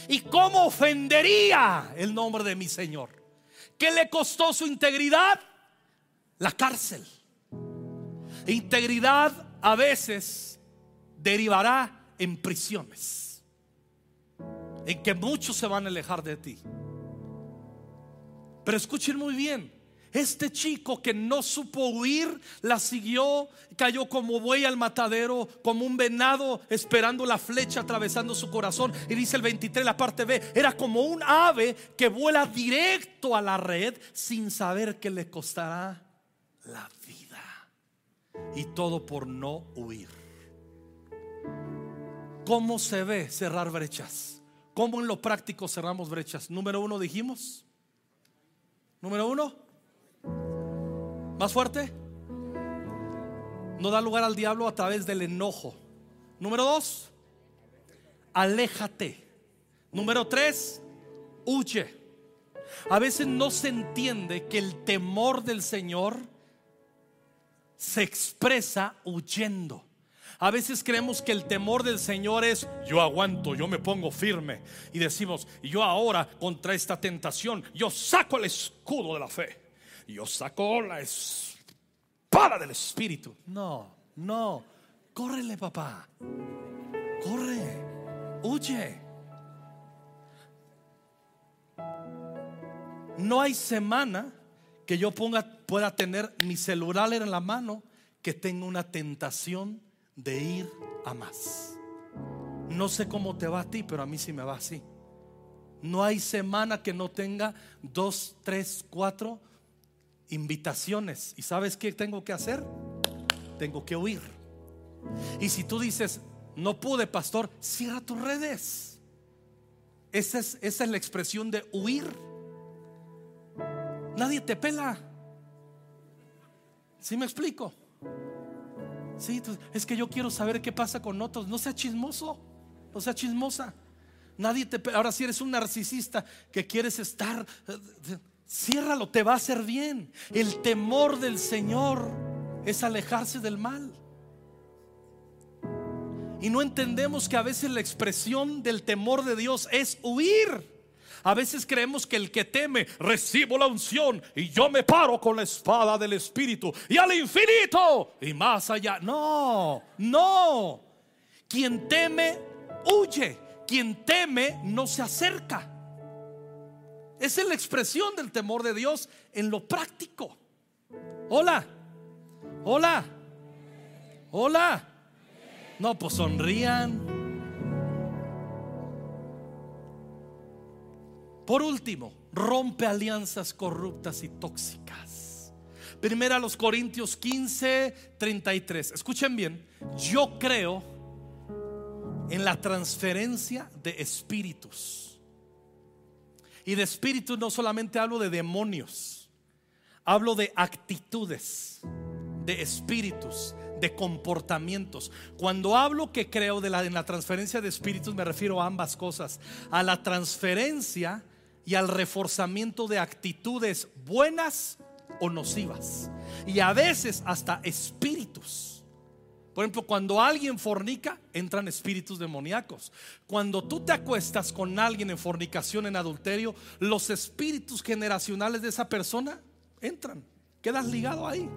¿Y cómo ofendería el nombre de mi Señor? ¿Qué le costó su integridad? La cárcel. Integridad a veces derivará en prisiones, en que muchos se van a alejar de ti. Pero escuchen muy bien, este chico que no supo huir, la siguió, cayó como buey al matadero, como un venado esperando la flecha atravesando su corazón. Y dice el 23, la parte B, era como un ave que vuela directo a la red sin saber que le costará la vida. Y todo por no huir. ¿Cómo se ve cerrar brechas? ¿Cómo en lo práctico cerramos brechas? Número uno dijimos. Número uno más fuerte. No da lugar al diablo a través del enojo. Número dos, aléjate. Número tres, huye. A veces no se entiende que el temor del Señor se expresa huyendo. A veces creemos que el temor del Señor es yo aguanto, yo me pongo firme y decimos, yo ahora contra esta tentación, yo saco el escudo de la fe yo saco la espada del Espíritu. No, no. Córrele, papá. Corre. Huye. No hay semana que yo ponga, pueda tener mi celular en la mano que tenga una tentación de ir a más. No sé cómo te va a ti, pero a mí sí me va así. No hay semana que no tenga dos, tres, cuatro invitaciones. ¿Y sabes qué tengo que hacer? Tengo que huir. Y si tú dices, no pude, pastor, cierra tus redes. Esa es, esa es la expresión de huir. Nadie te pela. ¿Sí me explico? Sí, es que yo quiero saber qué pasa con otros. No sea chismoso, no sea chismosa. Nadie te. Ahora si eres un narcisista que quieres estar eh, Ciérralo, te va a hacer bien. El temor del Señor es alejarse del mal. Y no entendemos que a veces la expresión del temor de Dios es huir. A veces creemos que el que teme, recibo la unción y yo me paro con la espada del Espíritu y al infinito y más allá. No, no. Quien teme, huye. Quien teme, no se acerca. Esa es la expresión del temor de Dios en lo práctico. Hola, hola, hola. No, pues sonrían. Por último, rompe alianzas corruptas y tóxicas. Primera los Corintios 15, 33. Escuchen bien, yo creo en la transferencia de espíritus. Y de espíritus no solamente hablo de demonios, hablo de actitudes, de espíritus, de comportamientos. Cuando hablo que creo de la, en la transferencia de espíritus me refiero a ambas cosas, a la transferencia y al reforzamiento de actitudes buenas o nocivas. Y a veces hasta espíritus. Por ejemplo, cuando alguien fornica, entran espíritus demoníacos. Cuando tú te acuestas con alguien en fornicación, en adulterio, los espíritus generacionales de esa persona entran. Quedas ligado ahí.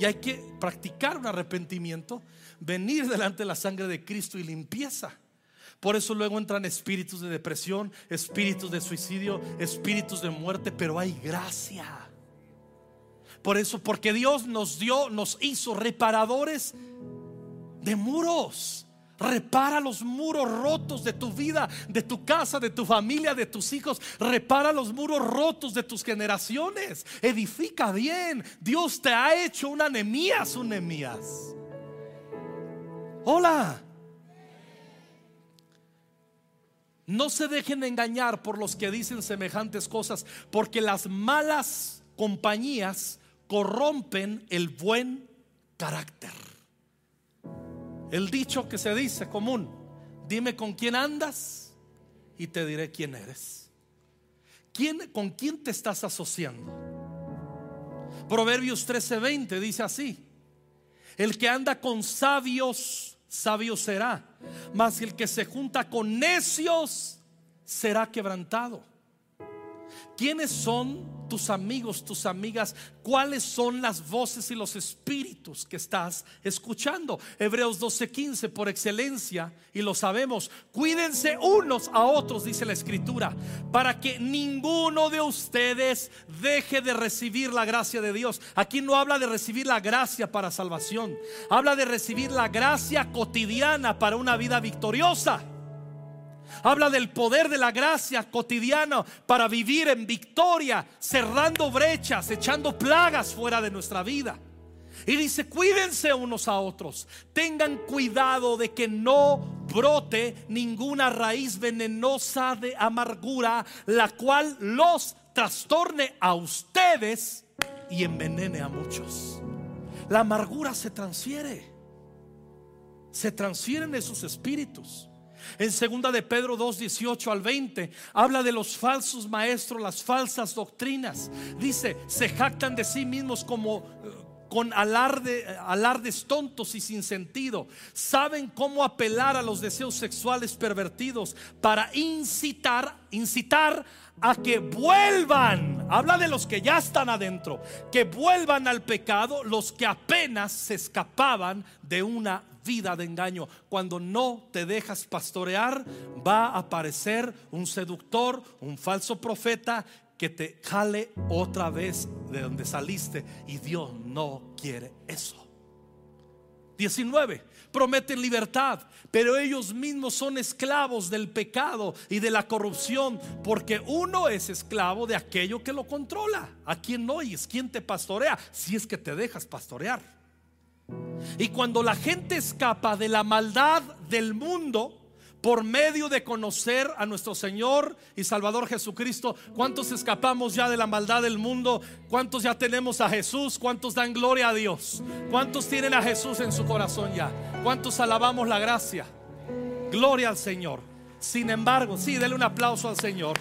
Y hay que practicar un arrepentimiento, venir delante de la sangre de Cristo y limpieza. Por eso luego entran espíritus de depresión, espíritus de suicidio, espíritus de muerte, pero hay gracia. Por eso, porque Dios nos dio, nos hizo reparadores de muros. Repara los muros rotos de tu vida, de tu casa, de tu familia, de tus hijos. Repara los muros rotos de tus generaciones. Edifica bien. Dios te ha hecho una Nemías, un. Hola. No se dejen engañar por los que dicen semejantes cosas, porque las malas compañías corrompen el buen carácter. El dicho que se dice común, dime con quién andas y te diré quién eres. ¿Quién, ¿Con quién te estás asociando? Proverbios 13:20 dice así, el que anda con sabios, sabio será, mas el que se junta con necios será quebrantado. ¿Quiénes son tus amigos, tus amigas? ¿Cuáles son las voces y los espíritus que estás escuchando? Hebreos 12:15 por excelencia, y lo sabemos, cuídense unos a otros, dice la escritura, para que ninguno de ustedes deje de recibir la gracia de Dios. Aquí no habla de recibir la gracia para salvación, habla de recibir la gracia cotidiana para una vida victoriosa. Habla del poder de la gracia cotidiana para vivir en victoria, cerrando brechas, echando plagas fuera de nuestra vida. Y dice, cuídense unos a otros. Tengan cuidado de que no brote ninguna raíz venenosa de amargura, la cual los trastorne a ustedes y envenene a muchos. La amargura se transfiere. Se transfieren esos espíritus. En segunda de Pedro 2, 18 al 20, habla de los falsos maestros, las falsas doctrinas. Dice, se jactan de sí mismos como eh, con alarde, alardes tontos y sin sentido. Saben cómo apelar a los deseos sexuales pervertidos para incitar, incitar a que vuelvan. Habla de los que ya están adentro, que vuelvan al pecado los que apenas se escapaban de una vida de engaño. Cuando no te dejas pastorear, va a aparecer un seductor, un falso profeta que te jale otra vez de donde saliste. Y Dios no quiere eso. 19. Prometen libertad, pero ellos mismos son esclavos del pecado y de la corrupción, porque uno es esclavo de aquello que lo controla. ¿A quién no es ¿Quién te pastorea? Si es que te dejas pastorear. Y cuando la gente escapa de la maldad del mundo por medio de conocer a nuestro Señor y Salvador Jesucristo, ¿cuántos escapamos ya de la maldad del mundo? ¿Cuántos ya tenemos a Jesús? ¿Cuántos dan gloria a Dios? ¿Cuántos tienen a Jesús en su corazón ya? ¿Cuántos alabamos la gracia? Gloria al Señor. Sin embargo, sí, dele un aplauso al Señor.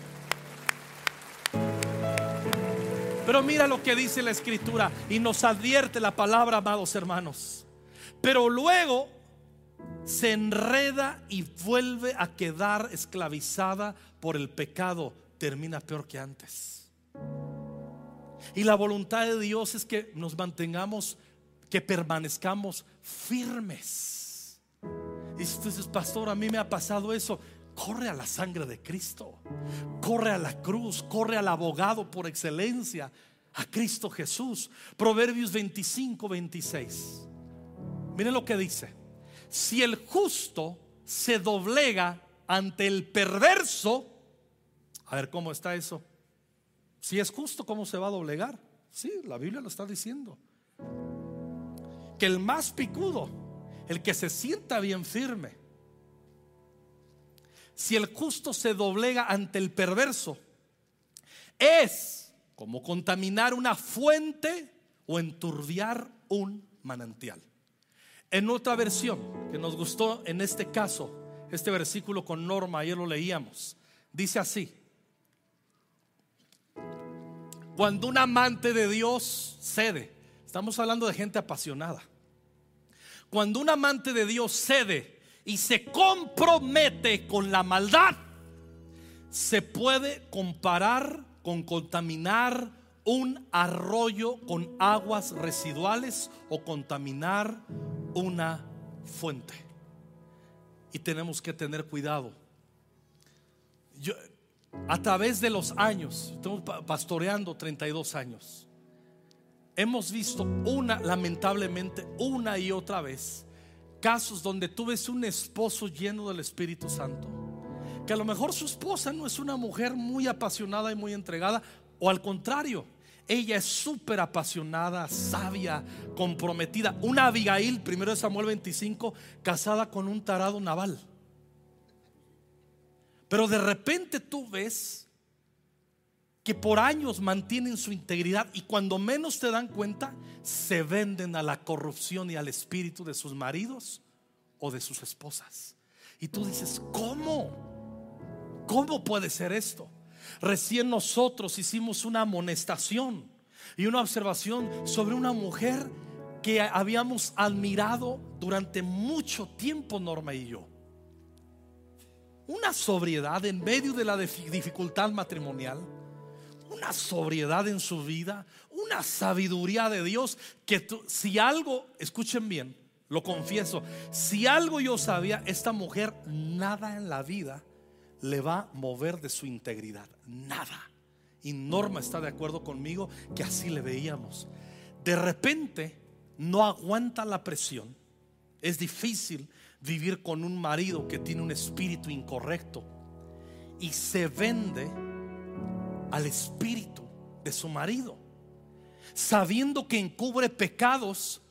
Pero mira lo que dice la escritura y nos advierte la palabra, amados hermanos. Pero luego se enreda y vuelve a quedar esclavizada por el pecado. Termina peor que antes. Y la voluntad de Dios es que nos mantengamos, que permanezcamos firmes. Y dices, pastor, a mí me ha pasado eso. Corre a la sangre de Cristo. Corre a la cruz. Corre al abogado por excelencia. A Cristo Jesús. Proverbios 25, 26. Miren lo que dice. Si el justo se doblega ante el perverso, a ver cómo está eso. Si es justo, ¿cómo se va a doblegar? Sí, la Biblia lo está diciendo. Que el más picudo, el que se sienta bien firme, si el justo se doblega ante el perverso, es como contaminar una fuente o enturbiar un manantial. En otra versión que nos gustó en este caso, este versículo con norma, ayer lo leíamos, dice así. Cuando un amante de Dios cede, estamos hablando de gente apasionada. Cuando un amante de Dios cede y se compromete con la maldad, se puede comparar con contaminar un arroyo con aguas residuales o contaminar una fuente. Y tenemos que tener cuidado. Yo, a través de los años, estamos pastoreando 32 años, hemos visto una, lamentablemente, una y otra vez, casos donde tú ves un esposo lleno del Espíritu Santo, que a lo mejor su esposa no es una mujer muy apasionada y muy entregada, o al contrario, ella es súper apasionada, sabia, comprometida. Una Abigail, primero de Samuel 25, casada con un tarado naval. Pero de repente tú ves que por años mantienen su integridad y cuando menos te dan cuenta, se venden a la corrupción y al espíritu de sus maridos o de sus esposas. Y tú dices, ¿cómo? ¿Cómo puede ser esto? Recién nosotros hicimos una amonestación y una observación sobre una mujer que habíamos admirado durante mucho tiempo, Norma y yo. Una sobriedad en medio de la dificultad matrimonial, una sobriedad en su vida, una sabiduría de Dios que si algo, escuchen bien, lo confieso, si algo yo sabía, esta mujer nada en la vida le va a mover de su integridad, nada. Y Norma está de acuerdo conmigo que así le veíamos. De repente no aguanta la presión. Es difícil vivir con un marido que tiene un espíritu incorrecto y se vende al espíritu de su marido, sabiendo que encubre pecados,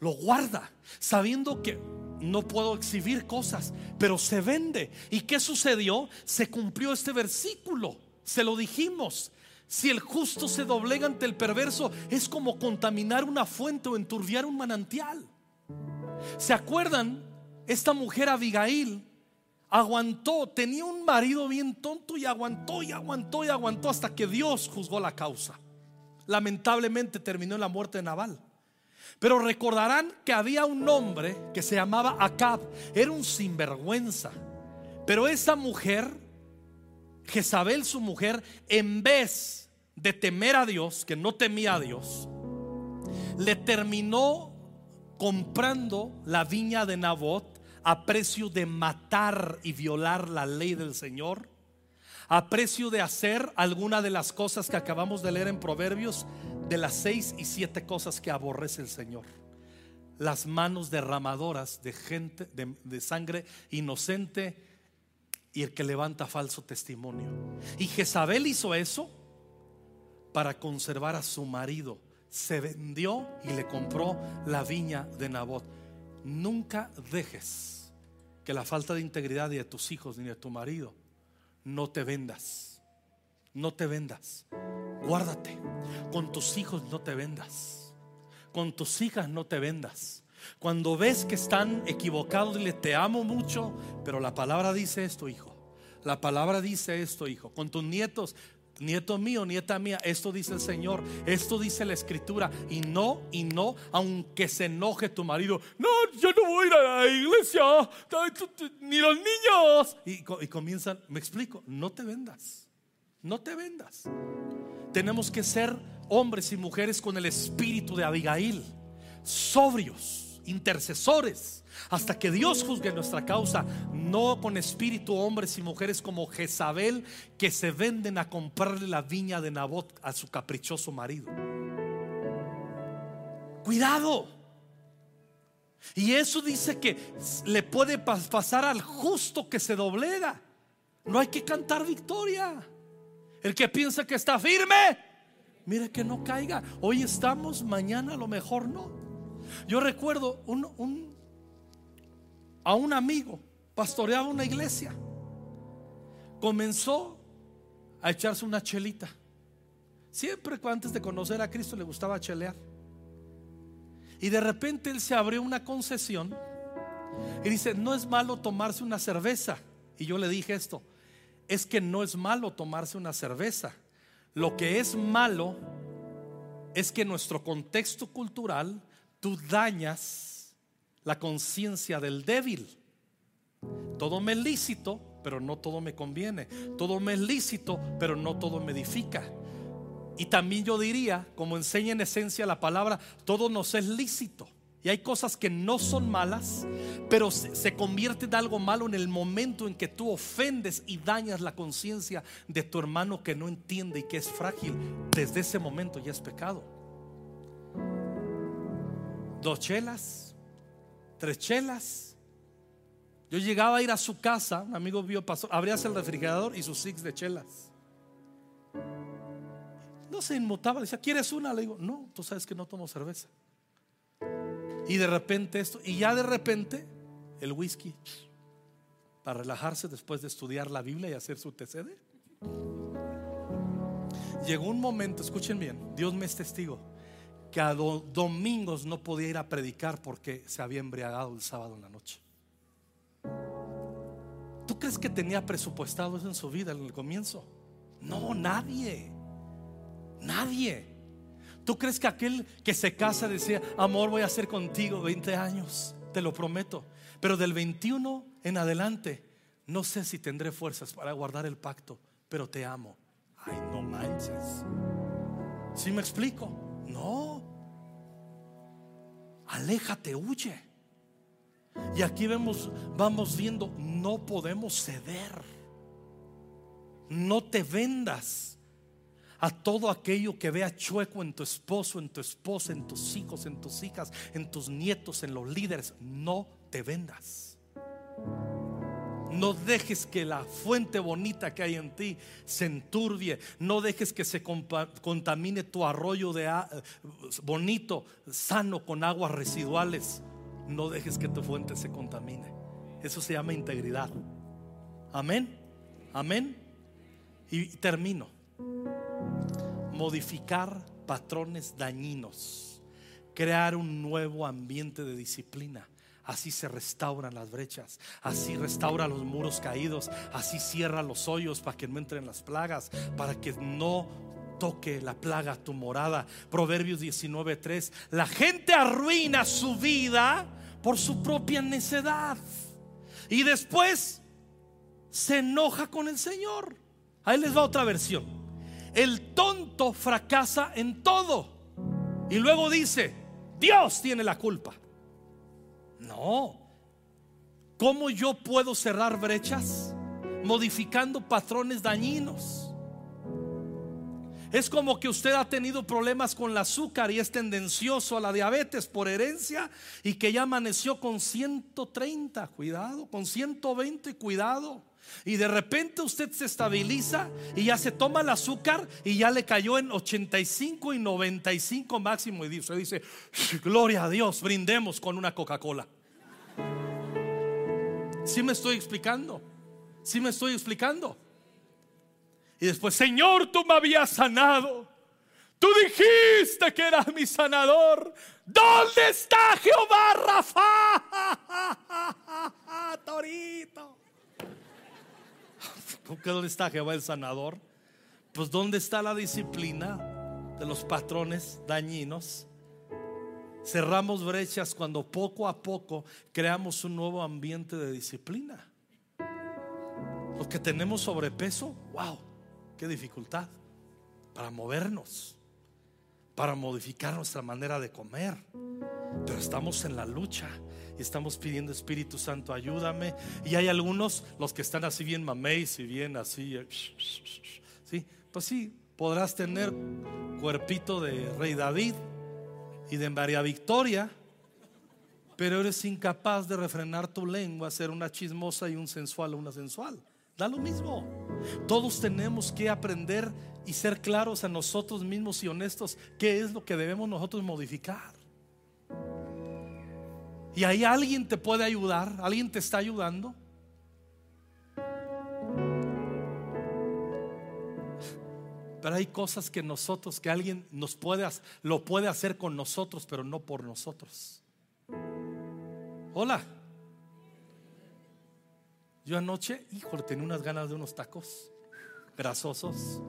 lo guarda, sabiendo que no puedo exhibir cosas, pero se vende. ¿Y qué sucedió? Se cumplió este versículo, se lo dijimos. Si el justo se doblega ante el perverso, es como contaminar una fuente o enturbiar un manantial. ¿Se acuerdan? Esta mujer Abigail aguantó, tenía un marido bien tonto y aguantó y aguantó y aguantó hasta que Dios juzgó la causa. Lamentablemente terminó en la muerte de Naval. Pero recordarán que había un hombre que se llamaba Acab, era un sinvergüenza. Pero esa mujer, Jezabel su mujer, en vez de temer a Dios, que no temía a Dios, le terminó comprando la viña de Nabot a precio de matar y violar la ley del Señor, a precio de hacer alguna de las cosas que acabamos de leer en Proverbios, de las seis y siete cosas que aborrece el Señor. Las manos derramadoras de gente, de, sangre inocente y el que levanta falso testimonio. Y Jezabel hizo eso para conservar a su marido. Se vendió y le compró la viña de Nabot. Nunca dejes que la falta de integridad ni de tus hijos ni de tu marido no te vendas. No te vendas. Guárdate. Con tus hijos no te vendas. Con tus hijas no te vendas. Cuando ves que están equivocados, dile, te amo mucho, pero la palabra dice esto, hijo. La palabra dice esto, hijo. Con tus nietos, nieto mío, nieta mía, esto dice el Señor, esto dice la escritura, y no, y no, aunque se enoje tu marido, no, yo no voy a la iglesia, ni los niños. Y comienzan, me explico, no te vendas, no te vendas. Tenemos que ser hombres y mujeres con el espíritu de Abigail, sobrios, intercesores hasta que Dios juzgue nuestra causa, no con espíritu hombres y mujeres como Jezabel que se venden a comprarle la viña de Nabot a su caprichoso marido. Cuidado. Y eso dice que le puede pasar al justo que se doblega. No hay que cantar victoria. El que piensa que está firme, mire que no caiga. Hoy estamos, mañana a lo mejor no. Yo recuerdo un, un a un amigo, pastoreaba una iglesia. Comenzó a echarse una chelita. Siempre antes de conocer a Cristo le gustaba chelear. Y de repente él se abrió una concesión y dice, no es malo tomarse una cerveza. Y yo le dije esto, es que no es malo tomarse una cerveza. Lo que es malo es que nuestro contexto cultural tú dañas la conciencia del débil. Todo me es lícito, pero no todo me conviene. Todo me es lícito, pero no todo me edifica. Y también yo diría, como enseña en esencia la palabra, todo nos es lícito. Y hay cosas que no son malas, pero se, convierte en algo malo en el momento en que tú ofendes y dañas la conciencia de tu hermano que no entiende y que es frágil. Desde ese momento ya es pecado. Dos chelas, tres chelas. Yo llegaba a ir a su casa, un amigo vio, pasó, abrías el refrigerador y sus six de chelas. No se inmutaba, decía, ¿quieres una? Le digo, no, tú sabes que no tomo cerveza. Y de repente esto, y ya de repente el whisky, para relajarse después de estudiar la Biblia y hacer su TCD. Llegó un momento, escuchen bien, Dios me es testigo que a domingos no podía ir a predicar porque se había embriagado el sábado en la noche. ¿Tú crees que tenía presupuestado eso en su vida en el comienzo? No, nadie. Nadie. ¿Tú crees que aquel que se casa decía, amor, voy a hacer contigo 20 años? Te lo prometo. Pero del 21 en adelante, no sé si tendré fuerzas para guardar el pacto, pero te amo. Ay, no manches. ¿Sí me explico? No. Aléjate, huye. Y aquí vemos, vamos viendo, no podemos ceder. No te vendas a todo aquello que vea chueco en tu esposo, en tu esposa, en tus hijos, en tus hijas, en tus nietos, en los líderes. No te vendas. No dejes que la fuente bonita que hay en ti se enturbie. No dejes que se contamine tu arroyo de bonito, sano con aguas residuales. No dejes que tu fuente se contamine. Eso se llama integridad. Amén. Amén. Y termino. Modificar patrones dañinos. Crear un nuevo ambiente de disciplina. Así se restauran las brechas, así restaura los muros caídos, así cierra los hoyos para que no entren las plagas, para que no toque la plaga tu morada. Proverbios 19:3. La gente arruina su vida por su propia necedad y después se enoja con el Señor. Ahí les va otra versión. El tonto fracasa en todo y luego dice, Dios tiene la culpa. No. ¿Cómo yo puedo cerrar brechas? Modificando patrones dañinos. Es como que usted ha tenido problemas con el azúcar y es tendencioso a la diabetes por herencia y que ya amaneció con 130, cuidado, con 120, cuidado. Y de repente usted se estabiliza y ya se toma el azúcar y ya le cayó en 85 y 95 máximo. Y usted dice, gloria a Dios, brindemos con una Coca-Cola. Si me estoy explicando? Si me estoy explicando? Y después, Señor, tú me habías sanado. Tú dijiste que eras mi sanador. ¿Dónde está Jehová Rafa? Torito. ¿Dónde está Jehová el sanador? Pues ¿dónde está la disciplina de los patrones dañinos? Cerramos brechas cuando poco a poco creamos un nuevo ambiente de disciplina. Los que tenemos sobrepeso, wow, qué dificultad para movernos, para modificar nuestra manera de comer. Pero estamos en la lucha y estamos pidiendo Espíritu Santo, ayúdame. Y hay algunos, los que están así bien mameis y bien así, eh, sí, pues sí, podrás tener cuerpito de Rey David y de María Victoria, pero eres incapaz de refrenar tu lengua, ser una chismosa y un sensual o una sensual. Da lo mismo. Todos tenemos que aprender y ser claros a nosotros mismos y honestos qué es lo que debemos nosotros modificar. Y ahí alguien te puede ayudar, alguien te está ayudando. Pero hay cosas que nosotros, que alguien nos puede, lo puede hacer con nosotros, pero no por nosotros. Hola. Yo anoche, híjole, tenía unas ganas de unos tacos grasosos.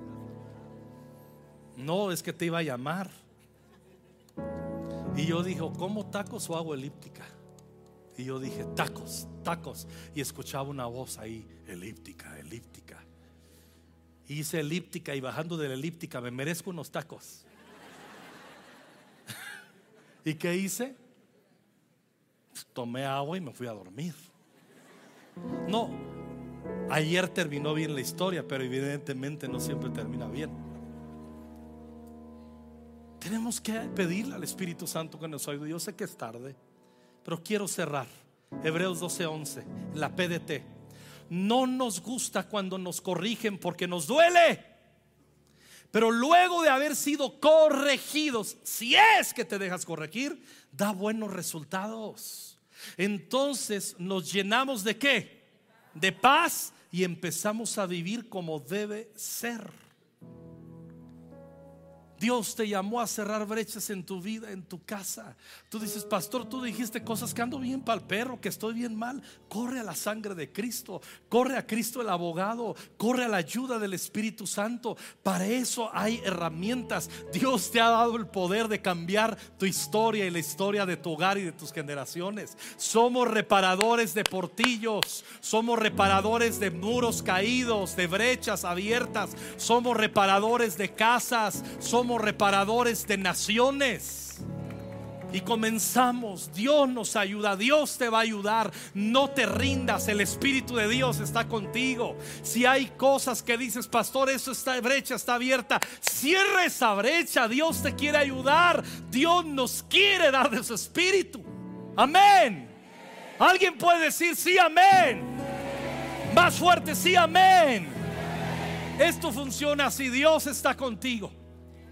No, es que te iba a llamar. Y yo dije, ¿cómo tacos o hago elíptica? Y yo dije, tacos, tacos. Y escuchaba una voz ahí, elíptica, elíptica. Hice elíptica y bajando de la elíptica me merezco unos tacos. ¿Y qué hice? Tomé agua y me fui a dormir. No, ayer terminó bien la historia, pero evidentemente no siempre termina bien. Tenemos que pedirle al Espíritu Santo que nos ayude. Yo sé que es tarde, pero quiero cerrar. Hebreos 12:11, la PDT. No nos gusta cuando nos corrigen porque nos duele. Pero luego de haber sido corregidos, si es que te dejas corregir, da buenos resultados entonces nos llenamos de qué? De paz y empezamos a vivir como debe ser. Dios te llamó a cerrar brechas en tu vida, en tu casa. Tú dices, pastor, tú dijiste cosas que ando bien para el perro, que estoy bien mal. Corre a la sangre de Cristo, corre a Cristo el abogado, corre a la ayuda del Espíritu Santo. Para eso hay herramientas. Dios te ha dado el poder de cambiar tu historia y la historia de tu hogar y de tus generaciones. Somos reparadores de portillos, somos reparadores de muros caídos, de brechas abiertas, somos reparadores de casas, somos reparadores de naciones. Y comenzamos, Dios nos ayuda, Dios te va a ayudar, no te rindas, el Espíritu de Dios está contigo. Si hay cosas que dices, pastor, eso está brecha, está abierta, cierra esa brecha, Dios te quiere ayudar, Dios nos quiere dar de su Espíritu. Amén. Alguien puede decir, sí, amén. Más fuerte, sí, amén. Esto funciona si Dios está contigo.